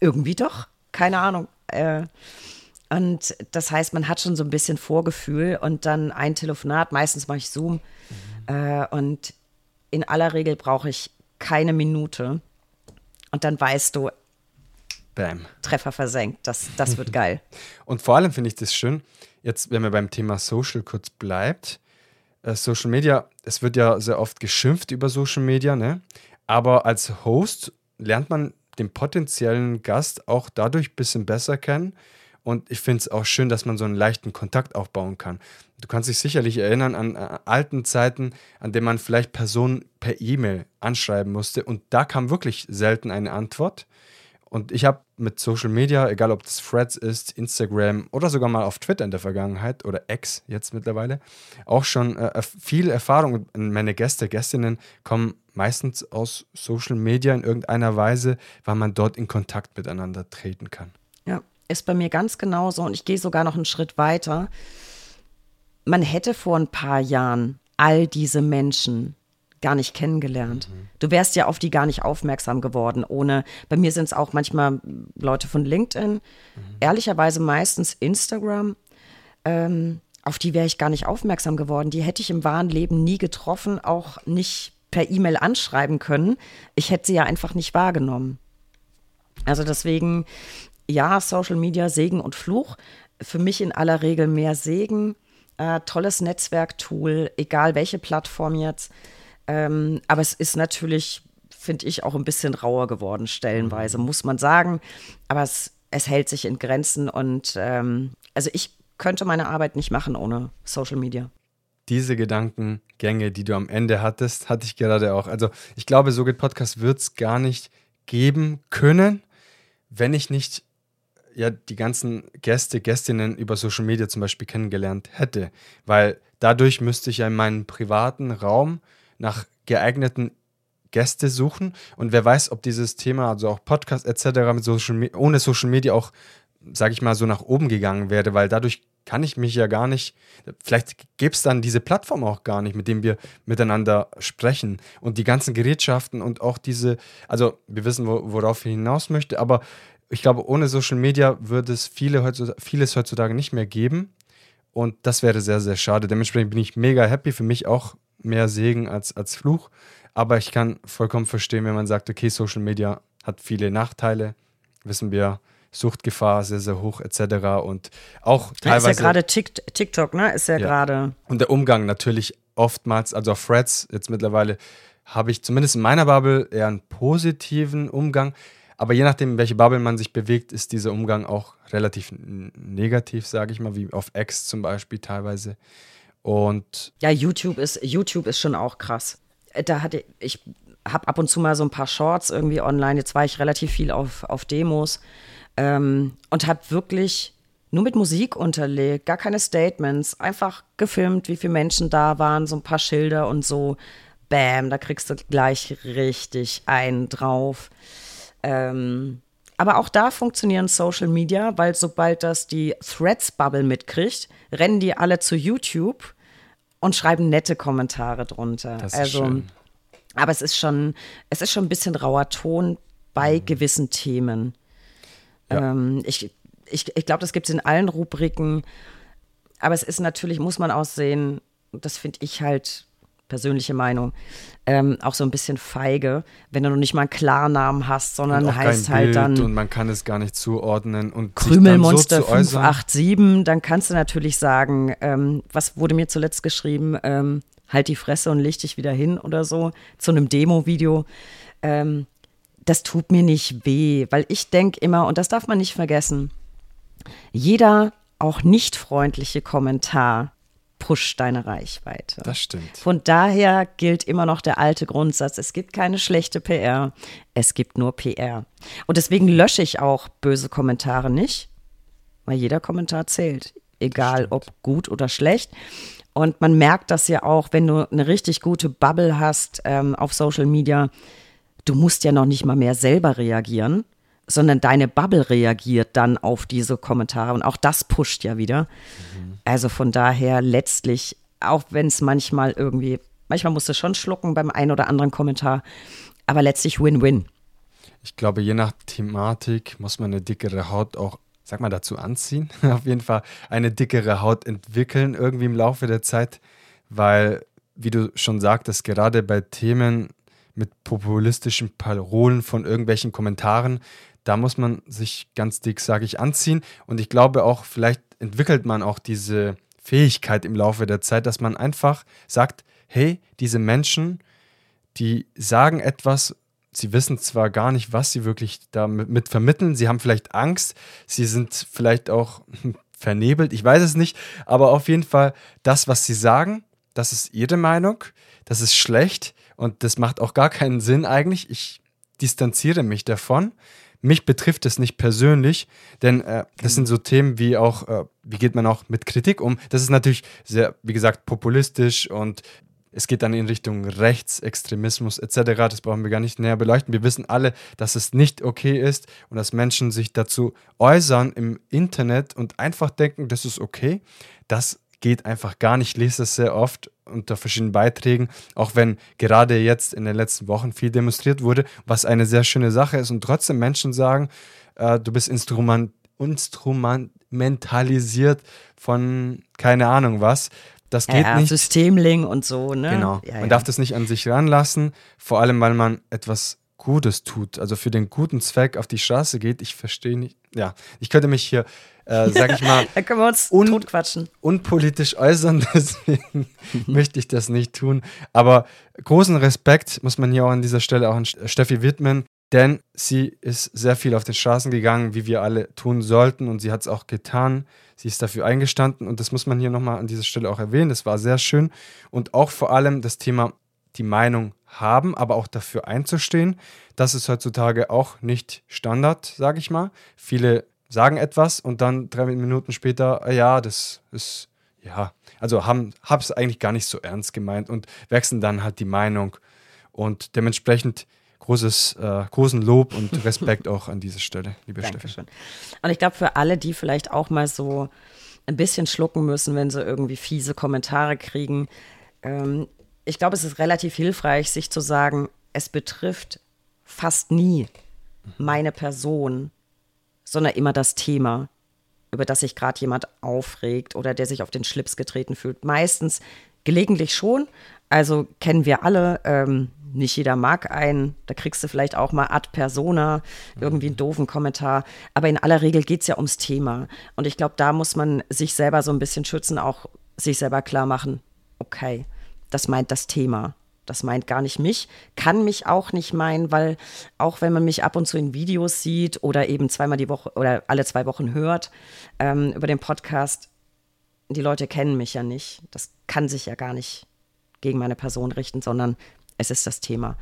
Irgendwie doch, keine Ahnung. Äh, und das heißt, man hat schon so ein bisschen Vorgefühl und dann ein Telefonat, meistens mache ich Zoom. Mhm. Äh, und in aller Regel brauche ich keine Minute. Und dann weißt du, Bam. Treffer versenkt. Das, das wird geil. Und vor allem finde ich das schön, jetzt, wenn man beim Thema Social kurz bleibt. Äh, Social Media, es wird ja sehr oft geschimpft über Social Media, ne? Aber als Host lernt man den potenziellen Gast auch dadurch ein bisschen besser kennen. Und ich finde es auch schön, dass man so einen leichten Kontakt aufbauen kann. Du kannst dich sicherlich erinnern an äh, alten Zeiten, an denen man vielleicht Personen per E-Mail anschreiben musste. Und da kam wirklich selten eine Antwort. Und ich habe mit Social Media, egal ob das Threads ist, Instagram oder sogar mal auf Twitter in der Vergangenheit oder X jetzt mittlerweile, auch schon äh, viel Erfahrung. Meine Gäste, Gästinnen kommen meistens aus Social Media in irgendeiner Weise, weil man dort in Kontakt miteinander treten kann. Ja, ist bei mir ganz genauso und ich gehe sogar noch einen Schritt weiter. Man hätte vor ein paar Jahren all diese Menschen gar nicht kennengelernt. Mhm. Du wärst ja auf die gar nicht aufmerksam geworden, ohne, bei mir sind es auch manchmal Leute von LinkedIn, mhm. ehrlicherweise meistens Instagram, ähm, auf die wäre ich gar nicht aufmerksam geworden. Die hätte ich im wahren Leben nie getroffen, auch nicht per E-Mail anschreiben können. Ich hätte sie ja einfach nicht wahrgenommen. Also deswegen, ja, Social Media, Segen und Fluch. Für mich in aller Regel mehr Segen. Äh, tolles Netzwerktool, egal welche Plattform jetzt. Ähm, aber es ist natürlich, finde ich, auch ein bisschen rauer geworden, stellenweise, mhm. muss man sagen. Aber es, es hält sich in Grenzen und ähm, also ich könnte meine Arbeit nicht machen ohne Social Media. Diese Gedankengänge, die du am Ende hattest, hatte ich gerade auch. Also ich glaube, so geht Podcast wird es gar nicht geben können, wenn ich nicht ja die ganzen Gäste, Gästinnen über Social Media zum Beispiel kennengelernt hätte. Weil dadurch müsste ich ja in meinem privaten Raum nach geeigneten Gäste suchen. Und wer weiß, ob dieses Thema, also auch Podcast etc., mit Social, ohne Social Media auch, sage ich mal, so nach oben gegangen wäre, weil dadurch kann ich mich ja gar nicht, vielleicht gäbe es dann diese Plattform auch gar nicht, mit dem wir miteinander sprechen und die ganzen Gerätschaften und auch diese, also wir wissen, worauf ich hinaus möchte, aber ich glaube, ohne Social Media würde es viele heutzutage, vieles heutzutage nicht mehr geben und das wäre sehr, sehr schade. Dementsprechend bin ich mega happy, für mich auch mehr Segen als, als Fluch. Aber ich kann vollkommen verstehen, wenn man sagt, okay, Social Media hat viele Nachteile, wissen wir, Suchtgefahr sehr, sehr hoch etc. Und auch teilweise. ist ja gerade TikTok, ne? Ist ja, ja. gerade. Und der Umgang natürlich oftmals, also auf Threads jetzt mittlerweile, habe ich zumindest in meiner Bubble eher einen positiven Umgang. Aber je nachdem, in welche Bubble man sich bewegt, ist dieser Umgang auch relativ negativ, sage ich mal, wie auf X zum Beispiel teilweise. Und ja, YouTube ist, YouTube ist schon auch krass. Äh, da hatte ich, habe ab und zu mal so ein paar Shorts irgendwie online. Jetzt war ich relativ viel auf, auf Demos ähm, und habe wirklich nur mit Musik unterlegt, gar keine Statements, einfach gefilmt, wie viele Menschen da waren, so ein paar Schilder und so. Bam, da kriegst du gleich richtig einen drauf. Ähm, aber auch da funktionieren Social Media, weil sobald das die Threads-Bubble mitkriegt, rennen die alle zu YouTube und schreiben nette Kommentare drunter. Das ist also, schön. aber es ist schon, es ist schon ein bisschen rauer Ton bei mhm. gewissen Themen. Ja. Ähm, ich ich, ich glaube, das gibt es in allen Rubriken. Aber es ist natürlich, muss man auch sehen, das finde ich halt persönliche Meinung, ähm, auch so ein bisschen feige, wenn du noch nicht mal einen Klarnamen hast, sondern heißt halt Bild dann. Und man kann es gar nicht zuordnen. Und Krümelmonster so 587, dann kannst du natürlich sagen, ähm, was wurde mir zuletzt geschrieben? Ähm, halt die Fresse und leg dich wieder hin oder so, zu einem Demo-Video. Ähm, das tut mir nicht weh, weil ich denke immer, und das darf man nicht vergessen, jeder auch nicht freundliche Kommentar pusht deine Reichweite. Das stimmt. Von daher gilt immer noch der alte Grundsatz, es gibt keine schlechte PR, es gibt nur PR. Und deswegen lösche ich auch böse Kommentare nicht, weil jeder Kommentar zählt, egal ob gut oder schlecht. Und man merkt das ja auch, wenn du eine richtig gute Bubble hast ähm, auf Social Media, du musst ja noch nicht mal mehr selber reagieren, sondern deine Bubble reagiert dann auf diese Kommentare und auch das pusht ja wieder. Mhm. Also von daher letztlich, auch wenn es manchmal irgendwie Manchmal musst du schon schlucken beim einen oder anderen Kommentar, aber letztlich Win-Win. Ich glaube, je nach Thematik muss man eine dickere Haut auch, sag mal, dazu anziehen. Auf jeden Fall eine dickere Haut entwickeln, irgendwie im Laufe der Zeit, weil, wie du schon sagtest, gerade bei Themen mit populistischen Parolen von irgendwelchen Kommentaren, da muss man sich ganz dick, sage ich, anziehen. Und ich glaube auch, vielleicht entwickelt man auch diese Fähigkeit im Laufe der Zeit, dass man einfach sagt, hey, diese Menschen, die sagen etwas, sie wissen zwar gar nicht, was sie wirklich damit vermitteln, sie haben vielleicht Angst, sie sind vielleicht auch vernebelt, ich weiß es nicht, aber auf jeden Fall das, was sie sagen, das ist ihre Meinung, das ist schlecht und das macht auch gar keinen Sinn eigentlich. Ich distanziere mich davon. Mich betrifft es nicht persönlich, denn äh, das sind so Themen wie auch, äh, wie geht man auch mit Kritik um. Das ist natürlich sehr, wie gesagt, populistisch und es geht dann in Richtung Rechtsextremismus etc. Das brauchen wir gar nicht näher beleuchten. Wir wissen alle, dass es nicht okay ist und dass Menschen sich dazu äußern im Internet und einfach denken, das ist okay. Das geht einfach gar nicht. Ich lese das sehr oft unter verschiedenen Beiträgen, auch wenn gerade jetzt in den letzten Wochen viel demonstriert wurde, was eine sehr schöne Sache ist und trotzdem Menschen sagen, äh, du bist Instrument, instrumentalisiert von keine Ahnung was. Das geht ja, nicht. Systemling und so, ne? Genau. Ja, man ja. darf das nicht an sich ranlassen, vor allem weil man etwas Gutes tut, also für den guten Zweck auf die Straße geht. Ich verstehe nicht. Ja, ich könnte mich hier, äh, sag ich mal, da können wir uns un totquatschen. unpolitisch äußern, deswegen möchte ich das nicht tun. Aber großen Respekt muss man hier auch an dieser Stelle auch an Steffi widmen, denn sie ist sehr viel auf den Straßen gegangen, wie wir alle tun sollten und sie hat es auch getan. Sie ist dafür eingestanden und das muss man hier nochmal an dieser Stelle auch erwähnen. Das war sehr schön und auch vor allem das Thema die Meinung haben, aber auch dafür einzustehen. Das ist heutzutage auch nicht Standard, sage ich mal. Viele sagen etwas und dann drei Minuten später, ja, das ist, ja, also haben es eigentlich gar nicht so ernst gemeint und wechseln dann halt die Meinung. Und dementsprechend großes, äh, großen Lob und Respekt auch an dieser Stelle, liebe Dankeschön. Steffi. Und ich glaube, für alle, die vielleicht auch mal so ein bisschen schlucken müssen, wenn sie irgendwie fiese Kommentare kriegen, ähm, ich glaube, es ist relativ hilfreich, sich zu sagen, es betrifft fast nie meine Person, sondern immer das Thema, über das sich gerade jemand aufregt oder der sich auf den Schlips getreten fühlt. Meistens, gelegentlich schon. Also kennen wir alle, ähm, nicht jeder mag einen. Da kriegst du vielleicht auch mal ad persona irgendwie einen doofen Kommentar. Aber in aller Regel geht es ja ums Thema. Und ich glaube, da muss man sich selber so ein bisschen schützen, auch sich selber klar machen, okay, das meint das Thema. Das meint gar nicht mich, kann mich auch nicht meinen, weil auch wenn man mich ab und zu in Videos sieht oder eben zweimal die Woche oder alle zwei Wochen hört ähm, über den Podcast, die Leute kennen mich ja nicht. Das kann sich ja gar nicht gegen meine Person richten, sondern es ist das Thema.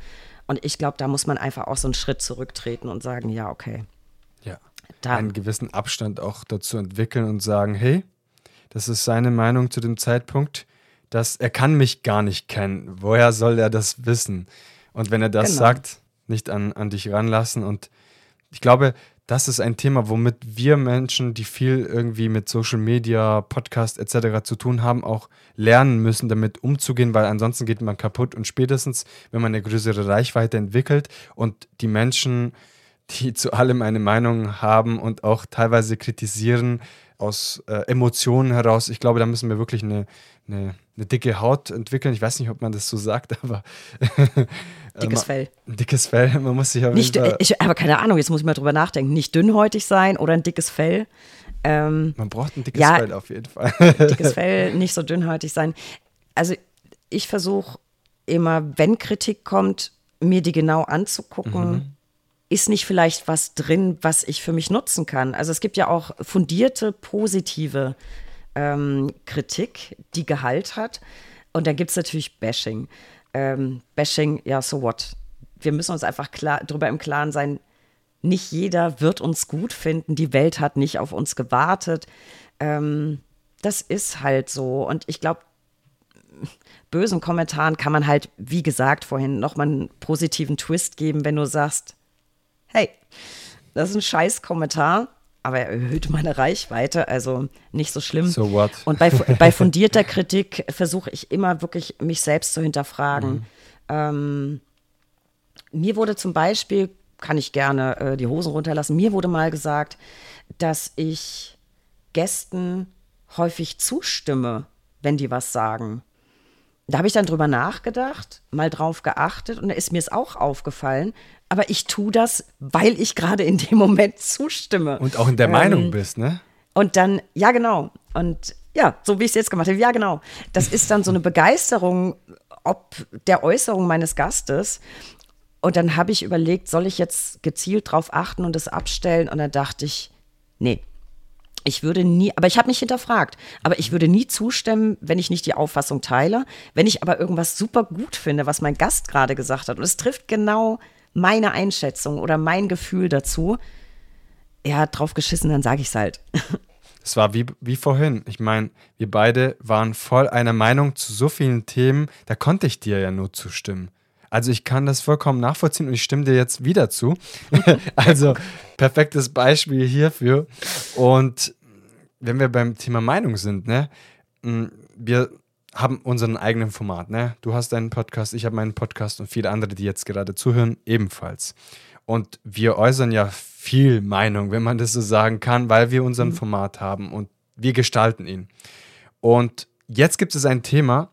Und ich glaube, da muss man einfach auch so einen Schritt zurücktreten und sagen, ja, okay. Ja. Da. Einen gewissen Abstand auch dazu entwickeln und sagen, hey, das ist seine Meinung zu dem Zeitpunkt dass er kann mich gar nicht kennen. Woher soll er das wissen? Und wenn er das genau. sagt, nicht an, an dich ranlassen. Und ich glaube, das ist ein Thema, womit wir Menschen, die viel irgendwie mit Social Media, Podcast etc. zu tun haben, auch lernen müssen, damit umzugehen, weil ansonsten geht man kaputt. Und spätestens, wenn man eine größere Reichweite entwickelt und die Menschen, die zu allem eine Meinung haben und auch teilweise kritisieren aus äh, Emotionen heraus, ich glaube, da müssen wir wirklich eine, eine eine dicke Haut entwickeln. Ich weiß nicht, ob man das so sagt, aber. dickes Fell. Ein dickes Fell, man muss sich auf nicht, ich, Aber keine Ahnung, jetzt muss ich mal drüber nachdenken. Nicht dünnhäutig sein oder ein dickes Fell. Ähm, man braucht ein dickes ja, Fell auf jeden Fall. dickes Fell, nicht so dünnhäutig sein. Also, ich versuche immer, wenn Kritik kommt, mir die genau anzugucken. Mhm. Ist nicht vielleicht was drin, was ich für mich nutzen kann? Also, es gibt ja auch fundierte, positive ähm, Kritik, die Gehalt hat. Und dann gibt es natürlich Bashing. Ähm, Bashing, ja, so what? Wir müssen uns einfach klar, darüber im Klaren sein, nicht jeder wird uns gut finden. Die Welt hat nicht auf uns gewartet. Ähm, das ist halt so. Und ich glaube, bösen Kommentaren kann man halt, wie gesagt vorhin, nochmal einen positiven Twist geben, wenn du sagst, hey, das ist ein scheiß Kommentar, aber er erhöht meine Reichweite, also nicht so schlimm. So what? Und bei, bei fundierter Kritik versuche ich immer wirklich, mich selbst zu hinterfragen. Mhm. Ähm, mir wurde zum Beispiel, kann ich gerne äh, die Hosen runterlassen, mir wurde mal gesagt, dass ich Gästen häufig zustimme, wenn die was sagen. Da habe ich dann drüber nachgedacht, mal drauf geachtet und da ist mir es auch aufgefallen. Aber ich tue das, weil ich gerade in dem Moment zustimme. Und auch in der ähm, Meinung bist, ne? Und dann, ja, genau. Und ja, so wie ich es jetzt gemacht habe, ja, genau. Das ist dann so eine Begeisterung, ob der Äußerung meines Gastes. Und dann habe ich überlegt, soll ich jetzt gezielt drauf achten und es abstellen? Und dann dachte ich, nee, ich würde nie, aber ich habe mich hinterfragt, aber ich würde nie zustimmen, wenn ich nicht die Auffassung teile. Wenn ich aber irgendwas super gut finde, was mein Gast gerade gesagt hat, und es trifft genau meine Einschätzung oder mein Gefühl dazu, er hat drauf geschissen, dann sage ich es halt. Es war wie, wie vorhin. Ich meine, wir beide waren voll einer Meinung zu so vielen Themen, da konnte ich dir ja nur zustimmen. Also ich kann das vollkommen nachvollziehen und ich stimme dir jetzt wieder zu. also perfektes Beispiel hierfür. Und wenn wir beim Thema Meinung sind, ne, wir haben unseren eigenen Format, ne? Du hast deinen Podcast, ich habe meinen Podcast und viele andere, die jetzt gerade zuhören, ebenfalls. Und wir äußern ja viel Meinung, wenn man das so sagen kann, weil wir unseren mhm. Format haben und wir gestalten ihn. Und jetzt gibt es ein Thema,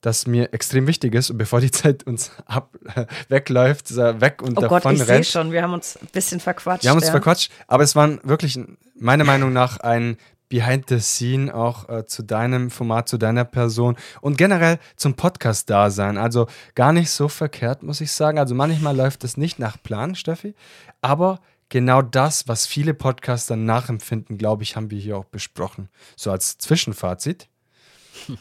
das mir extrem wichtig ist. Und bevor die Zeit uns ab, äh, wegläuft, weg und oh davon Gott, ich rennt. sehe schon, wir haben uns ein bisschen verquatscht. Wir haben uns ja. verquatscht, aber es waren wirklich meiner Meinung nach ein Behind the Scene auch äh, zu deinem Format, zu deiner Person und generell zum Podcast-Dasein. Also gar nicht so verkehrt, muss ich sagen. Also manchmal läuft es nicht nach Plan, Steffi, aber genau das, was viele Podcaster nachempfinden, glaube ich, haben wir hier auch besprochen. So als Zwischenfazit.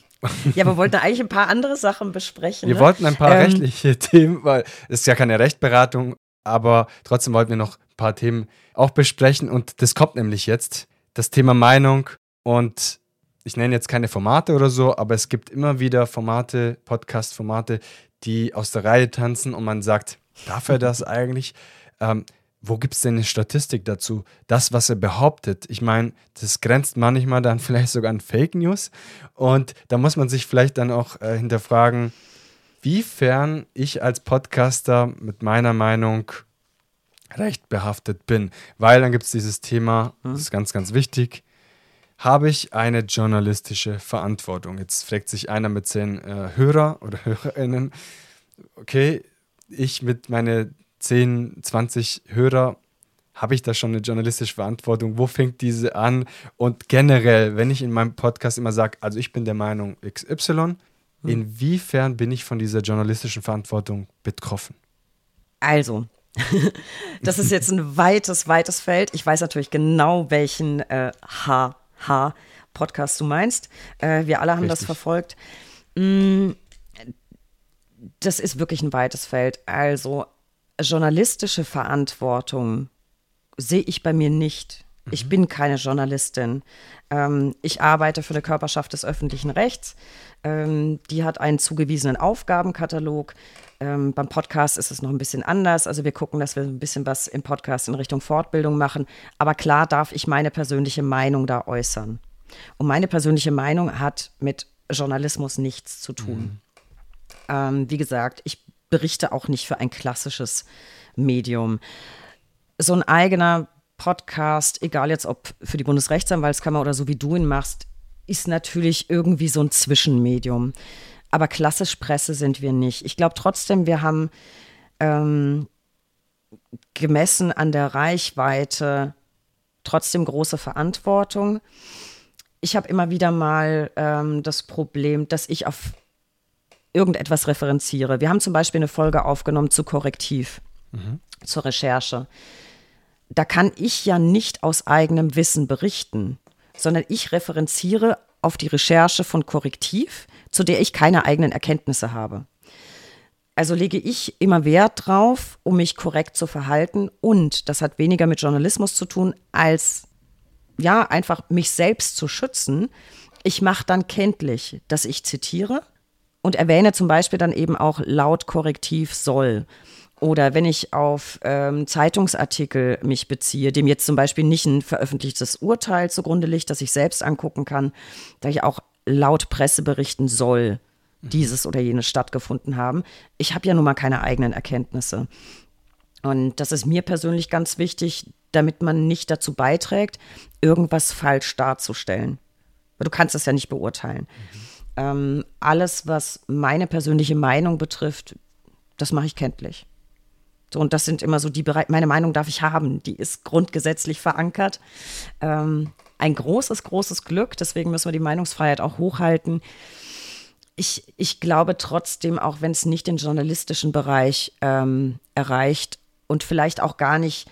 Ja, wir wollten eigentlich ein paar andere Sachen besprechen. Wir ne? wollten ein paar ähm, rechtliche Themen, weil es ist ja keine Rechtberatung, aber trotzdem wollten wir noch ein paar Themen auch besprechen und das kommt nämlich jetzt. Das Thema Meinung und ich nenne jetzt keine Formate oder so, aber es gibt immer wieder Formate, Podcast-Formate, die aus der Reihe tanzen und man sagt, darf er das eigentlich? Ähm, wo gibt es denn eine Statistik dazu? Das, was er behauptet, ich meine, das grenzt manchmal dann vielleicht sogar an Fake News. Und da muss man sich vielleicht dann auch äh, hinterfragen, wiefern ich als Podcaster mit meiner Meinung recht behaftet bin. Weil dann gibt es dieses Thema, hm? das ist ganz, ganz wichtig. Habe ich eine journalistische Verantwortung? Jetzt fragt sich einer mit zehn äh, Hörer oder HörerInnen, okay, ich mit meinen 10, 20 Hörer, habe ich da schon eine journalistische Verantwortung? Wo fängt diese an? Und generell, wenn ich in meinem Podcast immer sage, also ich bin der Meinung XY, hm. inwiefern bin ich von dieser journalistischen Verantwortung betroffen? Also, das ist jetzt ein weites, weites Feld. Ich weiß natürlich genau, welchen äh, HH-Podcast du meinst. Äh, wir alle haben Richtig. das verfolgt. Mm, das ist wirklich ein weites Feld. Also journalistische Verantwortung sehe ich bei mir nicht. Ich mhm. bin keine Journalistin. Ähm, ich arbeite für eine Körperschaft des öffentlichen Rechts. Ähm, die hat einen zugewiesenen Aufgabenkatalog. Ähm, beim Podcast ist es noch ein bisschen anders. Also wir gucken, dass wir ein bisschen was im Podcast in Richtung Fortbildung machen. Aber klar darf ich meine persönliche Meinung da äußern. Und meine persönliche Meinung hat mit Journalismus nichts zu tun. Mhm. Ähm, wie gesagt, ich berichte auch nicht für ein klassisches Medium. So ein eigener Podcast, egal jetzt ob für die Bundesrechtsanwaltskammer oder so wie du ihn machst, ist natürlich irgendwie so ein Zwischenmedium. Aber klassisch Presse sind wir nicht. Ich glaube trotzdem, wir haben ähm, gemessen an der Reichweite trotzdem große Verantwortung. Ich habe immer wieder mal ähm, das Problem, dass ich auf irgendetwas referenziere. Wir haben zum Beispiel eine Folge aufgenommen zu Korrektiv, mhm. zur Recherche. Da kann ich ja nicht aus eigenem Wissen berichten, sondern ich referenziere auf die Recherche von Korrektiv, zu der ich keine eigenen Erkenntnisse habe. Also lege ich immer Wert drauf, um mich korrekt zu verhalten und das hat weniger mit Journalismus zu tun, als ja, einfach mich selbst zu schützen. Ich mache dann kenntlich, dass ich zitiere, und erwähne zum Beispiel dann eben auch laut Korrektiv soll. Oder wenn ich auf ähm, Zeitungsartikel mich beziehe, dem jetzt zum Beispiel nicht ein veröffentlichtes Urteil zugrunde liegt, das ich selbst angucken kann, da ich auch laut Presse berichten soll, dieses oder jenes stattgefunden haben. Ich habe ja nun mal keine eigenen Erkenntnisse. Und das ist mir persönlich ganz wichtig, damit man nicht dazu beiträgt, irgendwas falsch darzustellen. Weil du kannst es ja nicht beurteilen. Mhm. Ähm, alles, was meine persönliche Meinung betrifft, das mache ich kenntlich. So, und das sind immer so die Bereiche, meine Meinung darf ich haben, die ist grundgesetzlich verankert. Ähm, ein großes, großes Glück, deswegen müssen wir die Meinungsfreiheit auch hochhalten. Ich, ich glaube trotzdem, auch wenn es nicht den journalistischen Bereich ähm, erreicht und vielleicht auch gar nicht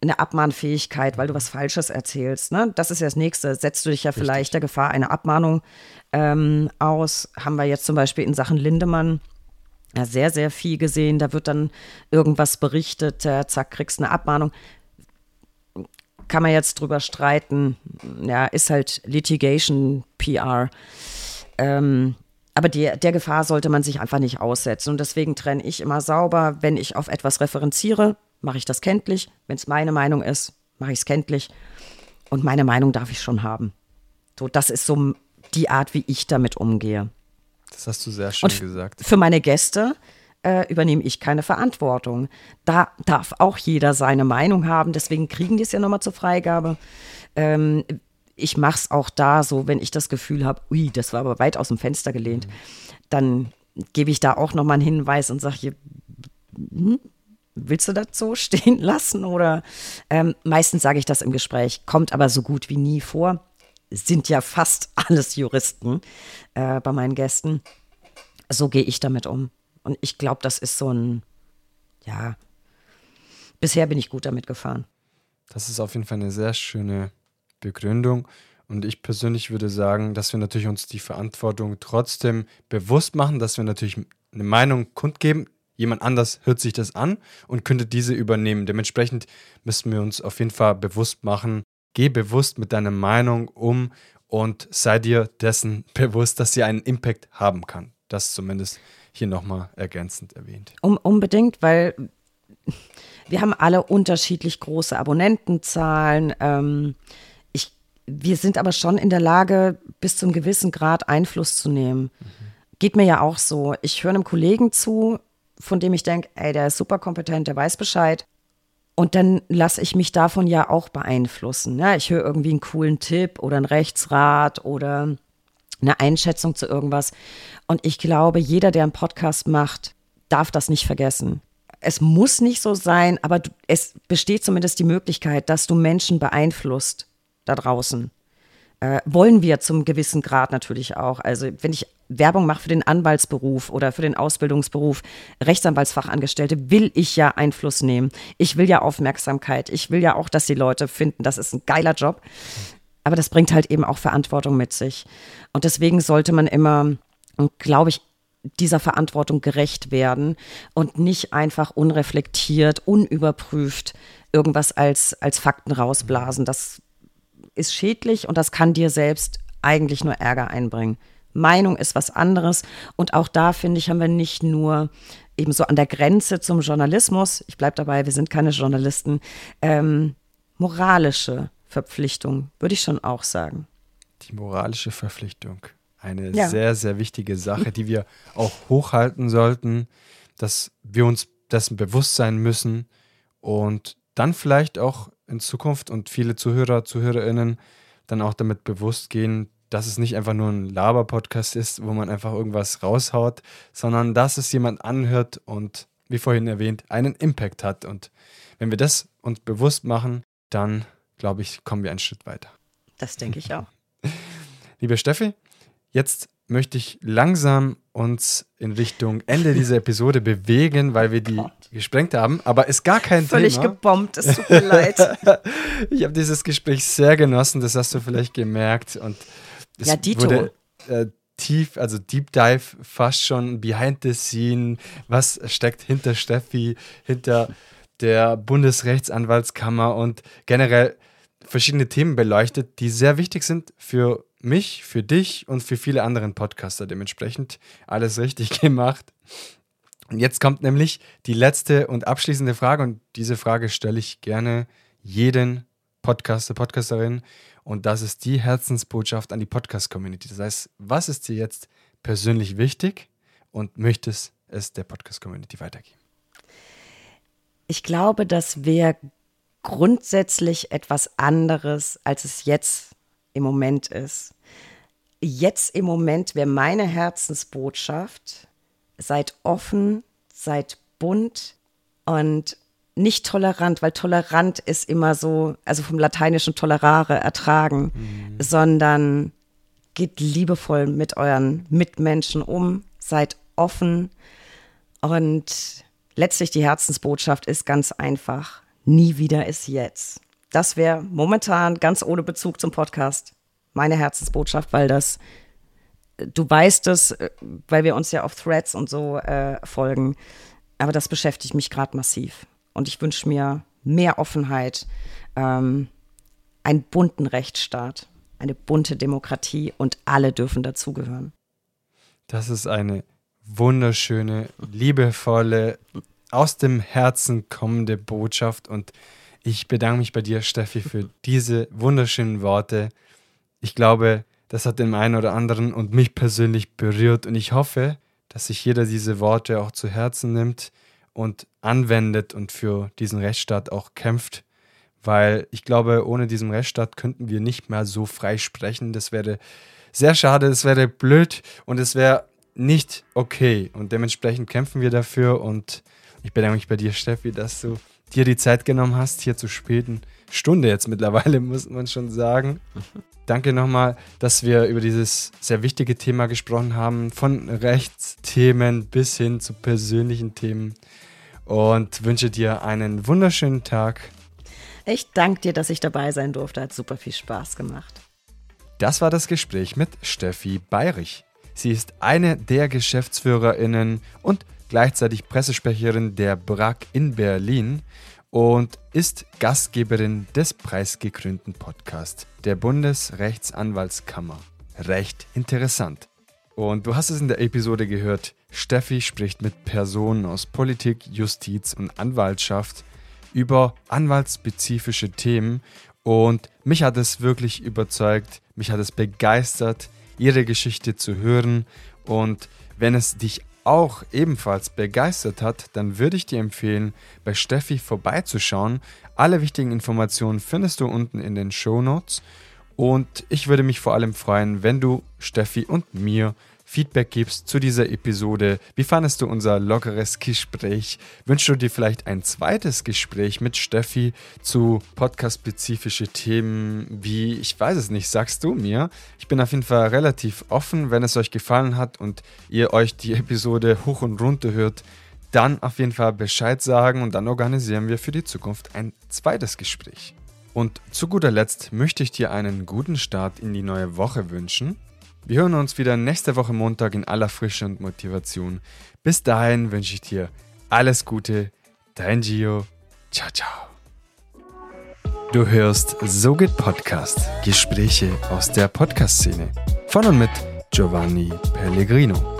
eine Abmahnfähigkeit, weil du was Falsches erzählst. Ne? Das ist ja das Nächste. Setzt du dich ja Richtig. vielleicht der Gefahr einer Abmahnung ähm, aus? Haben wir jetzt zum Beispiel in Sachen Lindemann ja, sehr, sehr viel gesehen. Da wird dann irgendwas berichtet, äh, zack, kriegst eine Abmahnung. Kann man jetzt drüber streiten. Ja, ist halt Litigation PR. Ähm, aber der, der Gefahr sollte man sich einfach nicht aussetzen. Und deswegen trenne ich immer sauber, wenn ich auf etwas referenziere, mache ich das kenntlich. Wenn es meine Meinung ist, mache ich es kenntlich. Und meine Meinung darf ich schon haben. So, das ist so die Art, wie ich damit umgehe. Das hast du sehr schön Und gesagt. Für meine Gäste äh, übernehme ich keine Verantwortung. Da darf auch jeder seine Meinung haben. Deswegen kriegen die es ja nochmal zur Freigabe. Ähm, ich mache es auch da so, wenn ich das Gefühl habe, ui, das war aber weit aus dem Fenster gelehnt, mhm. dann gebe ich da auch nochmal einen Hinweis und sage, hm, willst du das so stehen lassen? Oder ähm, meistens sage ich das im Gespräch, kommt aber so gut wie nie vor. Sind ja fast alles Juristen äh, bei meinen Gästen. So gehe ich damit um. Und ich glaube, das ist so ein, ja, bisher bin ich gut damit gefahren. Das ist auf jeden Fall eine sehr schöne Begründung. Und ich persönlich würde sagen, dass wir natürlich uns die Verantwortung trotzdem bewusst machen, dass wir natürlich eine Meinung kundgeben, jemand anders hört sich das an und könnte diese übernehmen. Dementsprechend müssen wir uns auf jeden Fall bewusst machen, geh bewusst mit deiner Meinung um und sei dir dessen bewusst, dass sie einen Impact haben kann. Das zumindest hier nochmal ergänzend erwähnt. Um, unbedingt, weil wir haben alle unterschiedlich große Abonnentenzahlen. Ähm, ich, wir sind aber schon in der Lage, bis zu einem gewissen Grad Einfluss zu nehmen. Mhm. Geht mir ja auch so. Ich höre einem Kollegen zu, von dem ich denke, ey, der ist super kompetent, der weiß Bescheid. Und dann lasse ich mich davon ja auch beeinflussen. Ja, ich höre irgendwie einen coolen Tipp oder einen Rechtsrat oder eine Einschätzung zu irgendwas. Und ich glaube, jeder, der einen Podcast macht, darf das nicht vergessen. Es muss nicht so sein, aber es besteht zumindest die Möglichkeit, dass du Menschen beeinflusst da draußen. Äh, wollen wir zum gewissen Grad natürlich auch. Also wenn ich Werbung mache für den Anwaltsberuf oder für den Ausbildungsberuf, Rechtsanwaltsfachangestellte, will ich ja Einfluss nehmen. Ich will ja Aufmerksamkeit. Ich will ja auch, dass die Leute finden, das ist ein geiler Job. Aber das bringt halt eben auch Verantwortung mit sich. Und deswegen sollte man immer, glaube ich, dieser Verantwortung gerecht werden und nicht einfach unreflektiert, unüberprüft irgendwas als, als Fakten rausblasen. Das ist schädlich und das kann dir selbst eigentlich nur Ärger einbringen. Meinung ist was anderes. Und auch da, finde ich, haben wir nicht nur eben so an der Grenze zum Journalismus, ich bleibe dabei, wir sind keine Journalisten, ähm, moralische Verpflichtung, würde ich schon auch sagen. Die moralische Verpflichtung. Eine ja. sehr, sehr wichtige Sache, die wir auch hochhalten sollten, dass wir uns dessen bewusst sein müssen und dann vielleicht auch in Zukunft und viele Zuhörer, Zuhörerinnen dann auch damit bewusst gehen, dass es nicht einfach nur ein Laber-Podcast ist, wo man einfach irgendwas raushaut, sondern dass es jemand anhört und, wie vorhin erwähnt, einen Impact hat. Und wenn wir das uns bewusst machen, dann, glaube ich, kommen wir einen Schritt weiter. Das denke ich auch. Liebe Steffi, jetzt möchte ich langsam uns in Richtung Ende dieser Episode bewegen, weil wir die gesprengt haben, aber ist gar kein Völlig Thema. Völlig gebombt, es tut mir leid. ich habe dieses Gespräch sehr genossen, das hast du vielleicht gemerkt und es ja, Dito. wurde äh, tief, also Deep Dive fast schon behind the scene, was steckt hinter Steffi, hinter der Bundesrechtsanwaltskammer und generell verschiedene Themen beleuchtet, die sehr wichtig sind für mich, für dich und für viele anderen Podcaster. Dementsprechend alles richtig gemacht. Und jetzt kommt nämlich die letzte und abschließende Frage und diese Frage stelle ich gerne jeden Podcaster, Podcasterin und das ist die Herzensbotschaft an die Podcast-Community. Das heißt, was ist dir jetzt persönlich wichtig und möchtest es der Podcast-Community weitergeben? Ich glaube, dass wir grundsätzlich etwas anderes, als es jetzt im Moment ist. Jetzt im Moment wäre meine Herzensbotschaft, seid offen, seid bunt und nicht tolerant, weil tolerant ist immer so, also vom lateinischen tolerare, ertragen, mhm. sondern geht liebevoll mit euren Mitmenschen um, seid offen und letztlich die Herzensbotschaft ist ganz einfach, nie wieder ist jetzt. Das wäre momentan ganz ohne Bezug zum Podcast meine Herzensbotschaft, weil das du weißt es, äh, weil wir uns ja auf Threads und so äh, folgen. Aber das beschäftigt mich gerade massiv. Und ich wünsche mir mehr Offenheit, ähm, einen bunten Rechtsstaat, eine bunte Demokratie und alle dürfen dazugehören. Das ist eine wunderschöne, liebevolle, aus dem Herzen kommende Botschaft. Und ich bedanke mich bei dir, Steffi, für diese wunderschönen Worte. Ich glaube, das hat den einen oder anderen und mich persönlich berührt. Und ich hoffe, dass sich jeder diese Worte auch zu Herzen nimmt und anwendet und für diesen Rechtsstaat auch kämpft. Weil ich glaube, ohne diesen Rechtsstaat könnten wir nicht mehr so frei sprechen. Das wäre sehr schade, das wäre blöd und es wäre nicht okay. Und dementsprechend kämpfen wir dafür. Und ich bedanke mich bei dir, Steffi, dass du dir die Zeit genommen hast, hier zu späten Stunde jetzt mittlerweile, muss man schon sagen. Danke nochmal, dass wir über dieses sehr wichtige Thema gesprochen haben, von Rechtsthemen bis hin zu persönlichen Themen. Und wünsche dir einen wunderschönen Tag. Ich danke dir, dass ich dabei sein durfte. Hat super viel Spaß gemacht. Das war das Gespräch mit Steffi Bayrich. Sie ist eine der GeschäftsführerInnen und gleichzeitig Pressesprecherin der BRAC in Berlin und ist Gastgeberin des preisgekrönten Podcasts der Bundesrechtsanwaltskammer. Recht interessant. Und du hast es in der Episode gehört, Steffi spricht mit Personen aus Politik, Justiz und Anwaltschaft über anwaltsspezifische Themen und mich hat es wirklich überzeugt, mich hat es begeistert, ihre Geschichte zu hören und wenn es dich auch ebenfalls begeistert hat, dann würde ich dir empfehlen, bei Steffi vorbeizuschauen. Alle wichtigen Informationen findest du unten in den Show Notes. Und ich würde mich vor allem freuen, wenn du Steffi und mir Feedback gibst zu dieser Episode. Wie fandest du unser lockeres Gespräch? Wünschst du dir vielleicht ein zweites Gespräch mit Steffi zu podcast-spezifische Themen wie, ich weiß es nicht, sagst du mir? Ich bin auf jeden Fall relativ offen, wenn es euch gefallen hat und ihr euch die Episode hoch und runter hört. Dann auf jeden Fall Bescheid sagen und dann organisieren wir für die Zukunft ein zweites Gespräch. Und zu guter Letzt möchte ich dir einen guten Start in die neue Woche wünschen. Wir hören uns wieder nächste Woche Montag in aller Frische und Motivation. Bis dahin wünsche ich dir alles Gute. Dein Gio. Ciao, ciao. Du hörst So geht Podcast. Gespräche aus der Podcast-Szene. Von und mit Giovanni Pellegrino.